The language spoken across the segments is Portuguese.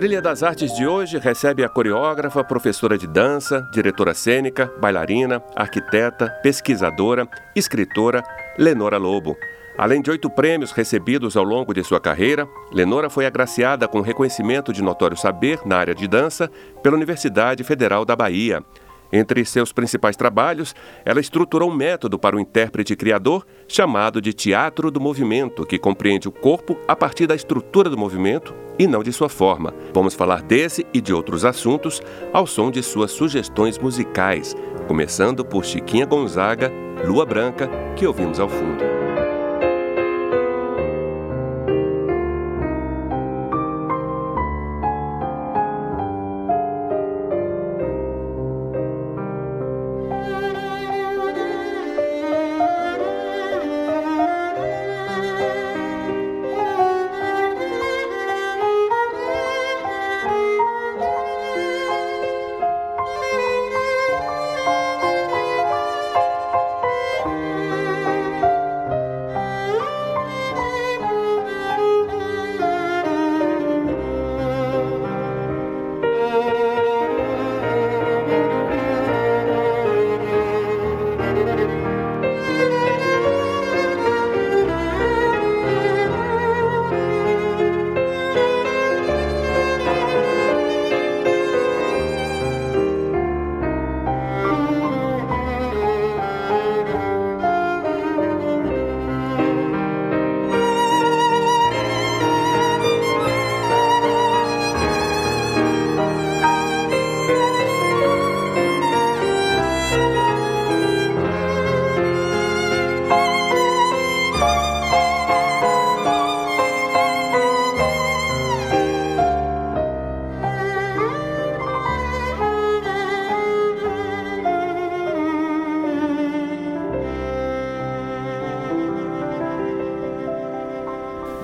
Trilha das Artes de hoje recebe a coreógrafa, professora de dança, diretora cênica, bailarina, arquiteta, pesquisadora, escritora, Lenora Lobo. Além de oito prêmios recebidos ao longo de sua carreira, Lenora foi agraciada com reconhecimento de notório saber na área de dança pela Universidade Federal da Bahia. Entre seus principais trabalhos, ela estruturou um método para o intérprete criador chamado de Teatro do Movimento, que compreende o corpo a partir da estrutura do movimento e não de sua forma. Vamos falar desse e de outros assuntos ao som de suas sugestões musicais, começando por Chiquinha Gonzaga, Lua Branca, que ouvimos ao fundo.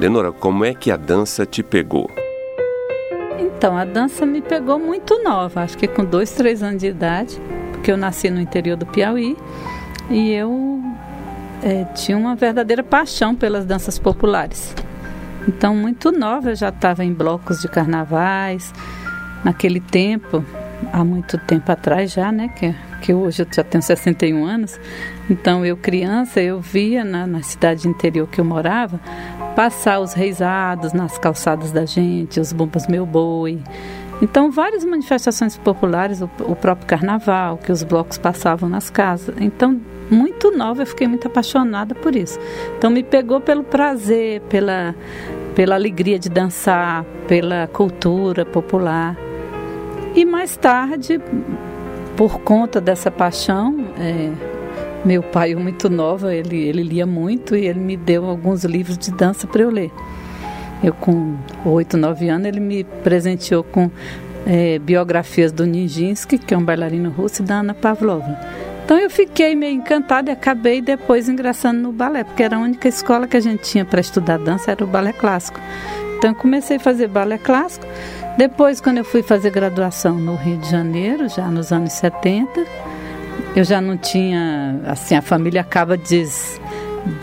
Lenora, como é que a dança te pegou? Então, a dança me pegou muito nova, acho que com dois, três anos de idade, porque eu nasci no interior do Piauí e eu é, tinha uma verdadeira paixão pelas danças populares. Então, muito nova, eu já estava em blocos de carnavais. Naquele tempo, há muito tempo atrás já, né? Que, que hoje eu já tenho 61 anos. Então, eu criança, eu via na, na cidade interior que eu morava passar os reisados nas calçadas da gente, os bombas meu boi. Então, várias manifestações populares, o, o próprio carnaval, que os blocos passavam nas casas. Então, muito nova, eu fiquei muito apaixonada por isso. Então, me pegou pelo prazer, pela, pela alegria de dançar, pela cultura popular. E mais tarde, por conta dessa paixão, é, meu pai, muito nova, ele, ele lia muito e ele me deu alguns livros de dança para eu ler. Eu, com oito, nove anos, ele me presenteou com é, biografias do Nijinsky, que é um bailarino russo, e da Ana Pavlova. Então eu fiquei meio encantada e acabei depois ingressando no balé, porque era a única escola que a gente tinha para estudar dança, era o balé clássico. Então comecei a fazer balé clássico. Depois, quando eu fui fazer graduação no Rio de Janeiro, já nos anos 70, eu já não tinha, assim, a família acaba des,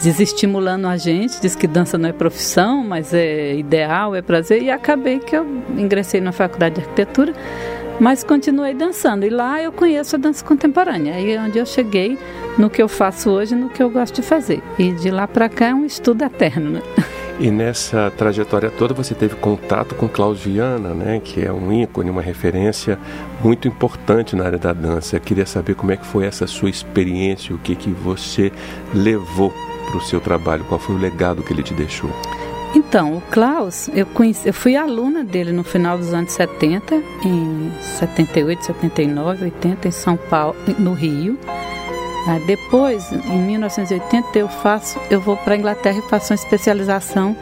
desestimulando a gente, diz que dança não é profissão, mas é ideal, é prazer, e acabei que eu ingressei na faculdade de arquitetura, mas continuei dançando. E lá eu conheço a dança contemporânea, aí é onde eu cheguei no que eu faço hoje, no que eu gosto de fazer. E de lá para cá é um estudo eterno, né? E nessa trajetória toda você teve contato com Klaus Viana, né, que é um ícone, uma referência muito importante na área da dança. Eu queria saber como é que foi essa sua experiência, o que que você levou para o seu trabalho, qual foi o legado que ele te deixou? Então, o Klaus, eu, conheci, eu fui aluna dele no final dos anos 70, em 78, 79, 80, em São Paulo, no Rio. Ah, depois, em 1980, eu faço, eu vou para a Inglaterra e faço uma especialização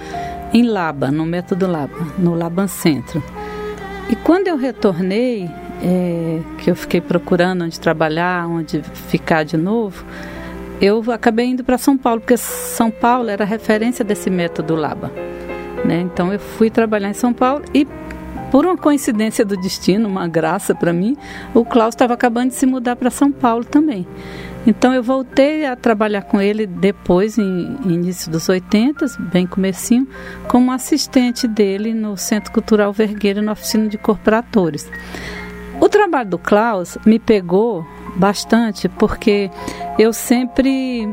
em Laba, no método Laba, no Laban Centro. E quando eu retornei, é, que eu fiquei procurando onde trabalhar, onde ficar de novo, eu acabei indo para São Paulo, porque São Paulo era referência desse método Laba. Né? Então eu fui trabalhar em São Paulo e por uma coincidência do destino, uma graça para mim, o Klaus estava acabando de se mudar para São Paulo também. Então eu voltei a trabalhar com ele depois, em, início dos 80, bem comecinho, como assistente dele no Centro Cultural Vergueira, na oficina de corporatores. O trabalho do Klaus me pegou bastante porque eu sempre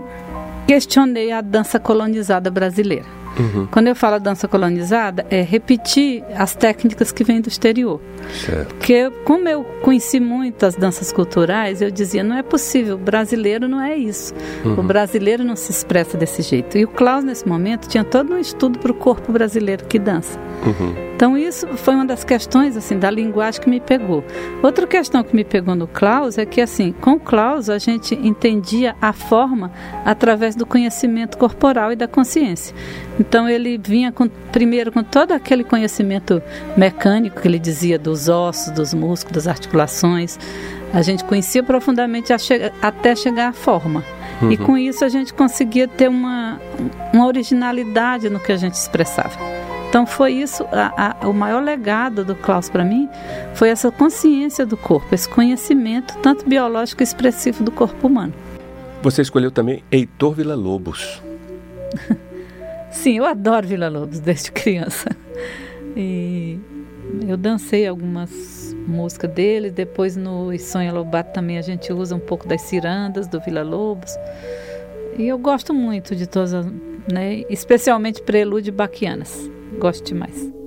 questionei a dança colonizada brasileira. Uhum. Quando eu falo dança colonizada, é repetir as técnicas que vêm do exterior. Certo. Porque como eu conheci muitas danças culturais, eu dizia, não é possível, o brasileiro não é isso. Uhum. O brasileiro não se expressa desse jeito. E o Klaus, nesse momento, tinha todo um estudo para o corpo brasileiro que dança. Uhum. Então isso foi uma das questões assim da linguagem que me pegou. Outra questão que me pegou no Klaus é que assim, com o Klaus a gente entendia a forma através do conhecimento corporal e da consciência. Então ele vinha com, primeiro com todo aquele conhecimento mecânico que ele dizia dos ossos, dos músculos, das articulações. A gente conhecia profundamente até chegar à forma. Uhum. E com isso a gente conseguia ter uma, uma originalidade no que a gente expressava. Então foi isso, a, a, o maior legado do Klaus para mim foi essa consciência do corpo, esse conhecimento tanto biológico e expressivo do corpo humano. Você escolheu também Heitor Villa-Lobos. Sim, eu adoro Villa-Lobos desde criança. E eu dancei algumas músicas dele, depois no Sonha Lobato também a gente usa um pouco das cirandas do Villa-Lobos. E eu gosto muito de todas, né, especialmente Prelúdio e Baquianas. Gosto demais.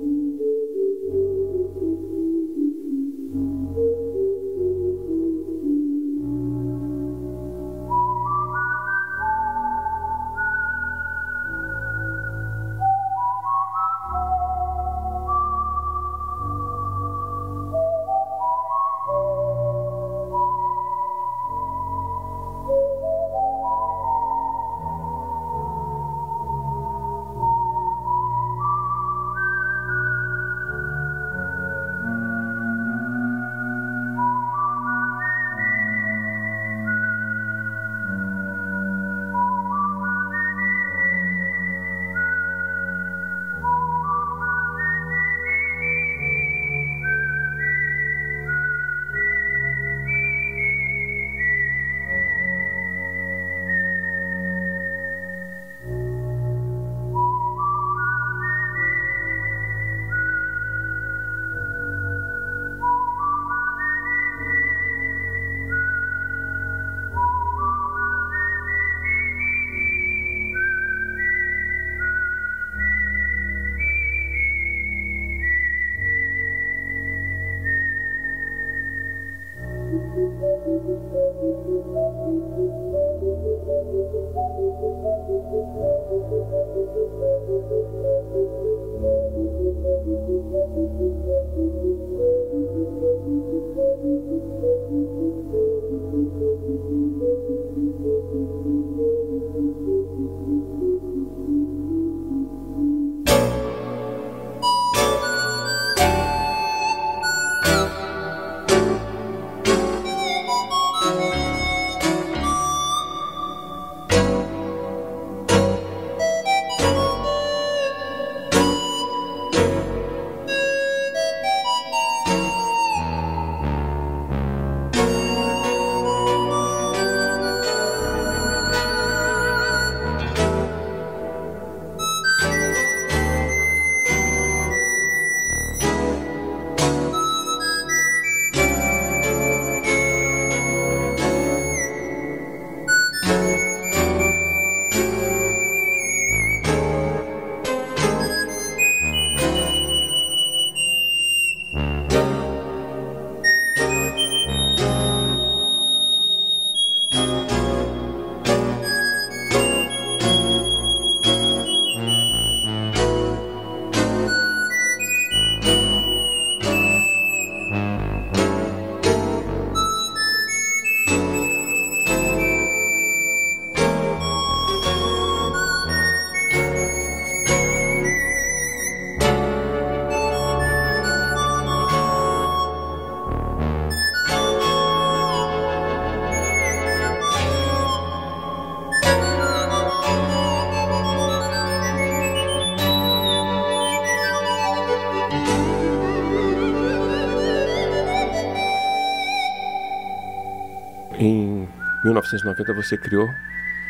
1990 você criou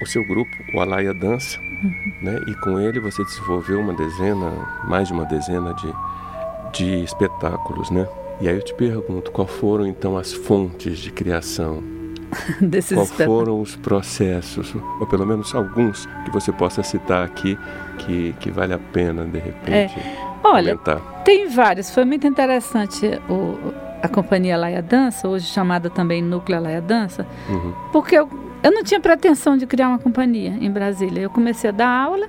o seu grupo, o Alaia Dança, uhum. né? E com ele você desenvolveu uma dezena, mais de uma dezena de, de espetáculos, né? E aí eu te pergunto, qual foram então as fontes de criação? Desses qual foram os processos, ou pelo menos alguns que você possa citar aqui que, que vale a pena de repente é. Olha, comentar. tem vários. Foi muito interessante o, a companhia Laia Dança, hoje chamada também Núcleo Laia Dança, uhum. porque eu eu não tinha pretensão de criar uma companhia em Brasília. Eu comecei a dar aula,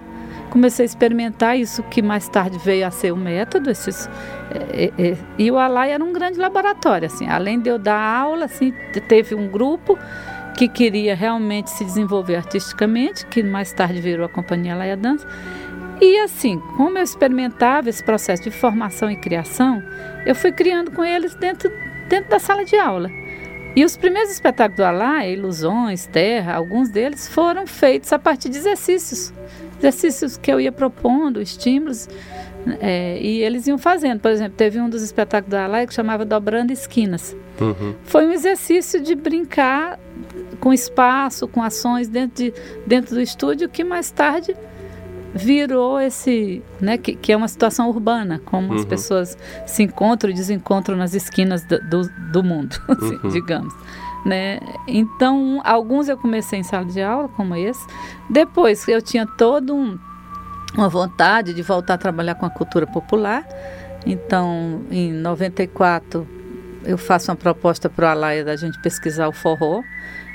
comecei a experimentar isso que mais tarde veio a ser o método. Esses, é, é, é e o Alai era um grande laboratório. Assim, além de eu dar aula, assim, teve um grupo que queria realmente se desenvolver artisticamente, que mais tarde virou a companhia Laia Dança. E assim, como eu experimentava esse processo de formação e criação, eu fui criando com eles dentro, dentro da sala de aula. E os primeiros espetáculos do Alá, Ilusões, Terra, alguns deles foram feitos a partir de exercícios. Exercícios que eu ia propondo, estímulos, é, e eles iam fazendo. Por exemplo, teve um dos espetáculos do Alá que chamava Dobrando Esquinas. Uhum. Foi um exercício de brincar com espaço, com ações dentro, de, dentro do estúdio, que mais tarde virou esse, né, que, que é uma situação urbana, como uhum. as pessoas se encontram e desencontram nas esquinas do, do, do mundo, assim, uhum. digamos. Né? Então, alguns eu comecei em sala de aula, como esse. Depois, eu tinha todo um, uma vontade de voltar a trabalhar com a cultura popular. Então, em 94, eu faço uma proposta para o Alaia da gente pesquisar o forró,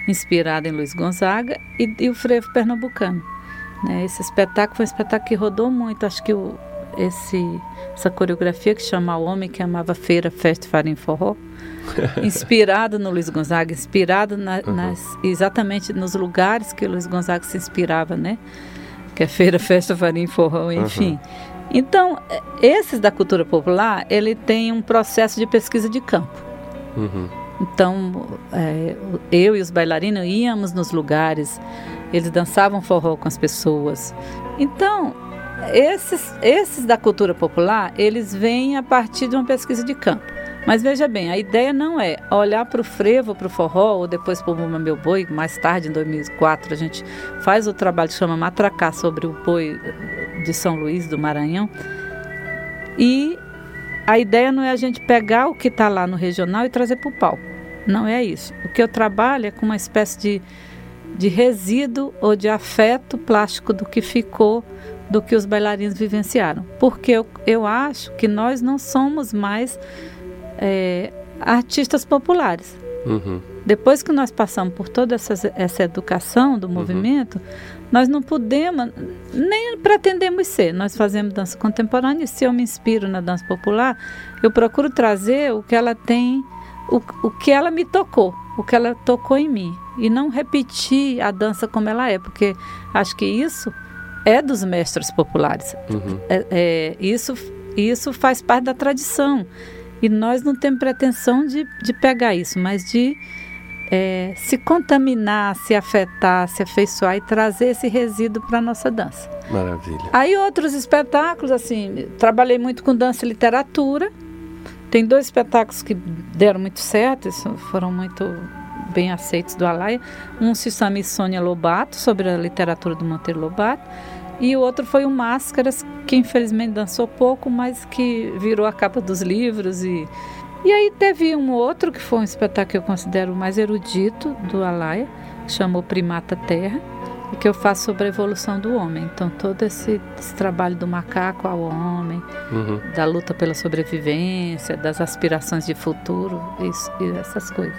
inspirado em Luiz Gonzaga, e, e o frevo pernambucano. Né? Esse espetáculo foi um espetáculo que rodou muito. Acho que o, esse, essa coreografia que chama O Homem que Amava Feira, Festa Farinha Forró, inspirado no Luiz Gonzaga, inspirado na, uhum. nas, exatamente nos lugares que o Luiz Gonzaga se inspirava, né? Que é Feira, Festa, Farinha Forró, enfim. Uhum. Então, esses da cultura popular, ele tem um processo de pesquisa de campo. Uhum. Então, é, eu e os bailarinos íamos nos lugares, eles dançavam forró com as pessoas. Então, esses, esses da cultura popular, eles vêm a partir de uma pesquisa de campo. Mas veja bem, a ideia não é olhar para o frevo, para o forró, ou depois para o Bumba Meu Boi, mais tarde, em 2004, a gente faz o trabalho que chama Matracar sobre o boi de São Luís, do Maranhão. E a ideia não é a gente pegar o que está lá no regional e trazer para o palco. Não é isso. O que eu trabalho é com uma espécie de de resíduo ou de afeto plástico do que ficou do que os bailarinos vivenciaram. Porque eu, eu acho que nós não somos mais é, artistas populares. Uhum. Depois que nós passamos por toda essa, essa educação do uhum. movimento, nós não podemos, nem pretendemos ser. Nós fazemos dança contemporânea e se eu me inspiro na dança popular, eu procuro trazer o que ela tem, o, o que ela me tocou o que ela tocou em mim e não repetir a dança como ela é, porque acho que isso é dos mestres populares. Uhum. É, é, isso, isso faz parte da tradição e nós não temos pretensão de, de pegar isso, mas de é, se contaminar, se afetar, se afeiçoar e trazer esse resíduo para a nossa dança. Maravilha. Aí outros espetáculos, assim, trabalhei muito com dança e literatura, tem dois espetáculos que deram muito certo, foram muito bem aceitos do Alaia. Um se chama Sônia Lobato, sobre a literatura do Monteiro Lobato. E o outro foi o Máscaras, que infelizmente dançou pouco, mas que virou a capa dos livros. E, e aí teve um outro, que foi um espetáculo que eu considero mais erudito do Alaia, chamou Primata Terra que eu faço sobre a evolução do homem. Então, todo esse, esse trabalho do macaco ao homem, uhum. da luta pela sobrevivência, das aspirações de futuro, isso, e essas coisas.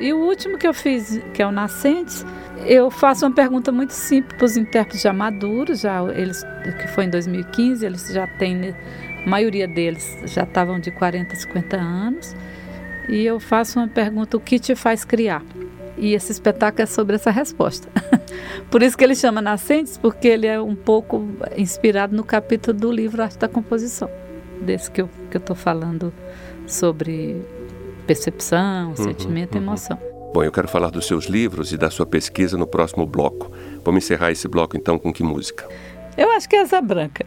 E o último que eu fiz, que é o Nascentes, eu faço uma pergunta muito simples para os intérpretes já maduros, já eles, que foi em 2015, eles já têm, a maioria deles já estavam de 40, 50 anos. E eu faço uma pergunta: o que te faz criar? E esse espetáculo é sobre essa resposta. Por isso que ele chama Nascentes, porque ele é um pouco inspirado no capítulo do livro Arte da Composição, desse que eu estou falando sobre percepção, uhum, sentimento uhum. e emoção. Bom, eu quero falar dos seus livros e da sua pesquisa no próximo bloco. Vamos encerrar esse bloco então com que música? Eu acho que é Asa Branca.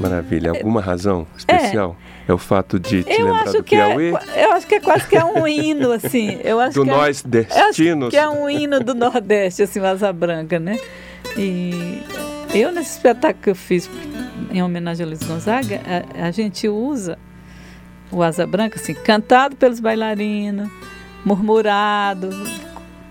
Maravilha. Alguma razão especial? É, é o fato de te eu lembrar acho do que é- Piauí? É, eu acho que é quase que é um hino, assim. Eu acho do que nós é, eu acho destinos? que é um hino do Nordeste, assim, o Asa Branca, né? E eu, nesse espetáculo que eu fiz em homenagem a Luiz Gonzaga, a, a gente usa o Asa Branca, assim, cantado pelos bailarinos, murmurado,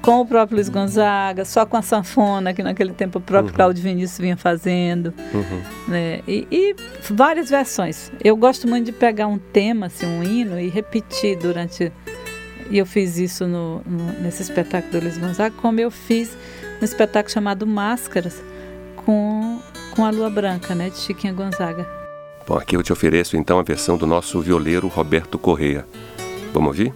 com o próprio Luiz Gonzaga, só com a sanfona, que naquele tempo o próprio Uhum. Cláudio Vinícius vinha fazendo, Uhum. né? E, e várias versões. Eu gosto muito de pegar um tema, assim, um hino, e repetir durante. E eu fiz isso no, no- nesse espetáculo do Luiz Gonzaga, como eu fiz no espetáculo chamado Máscaras, com, com a Lua Branca, né? De Chiquinha Gonzaga. Bom, aqui eu te ofereço então a versão do nosso violeiro Roberto Correia. Vamos ouvir?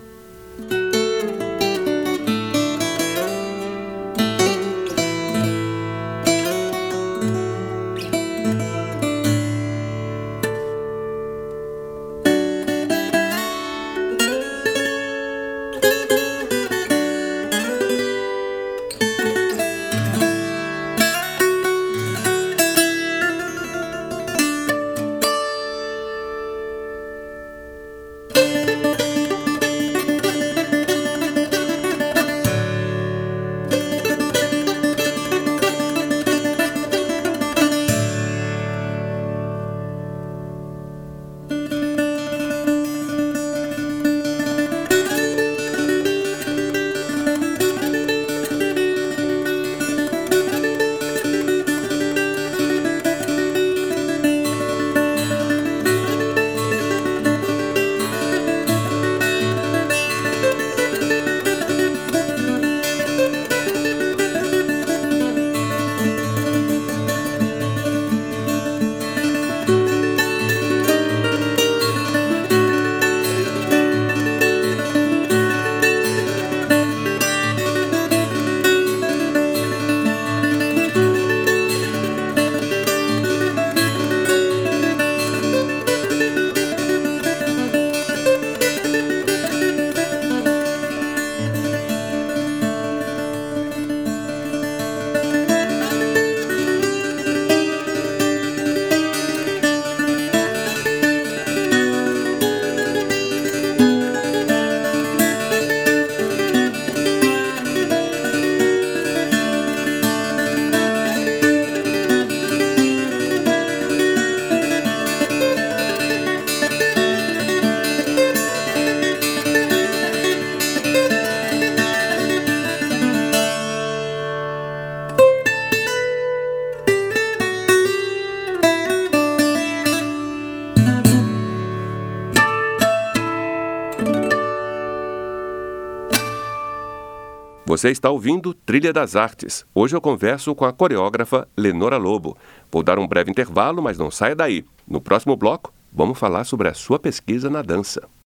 Você está ouvindo Trilha das Artes. Hoje eu converso com a coreógrafa Lenora Lobo. Vou dar um breve intervalo, mas não saia daí. No próximo bloco, vamos falar sobre a sua pesquisa na dança.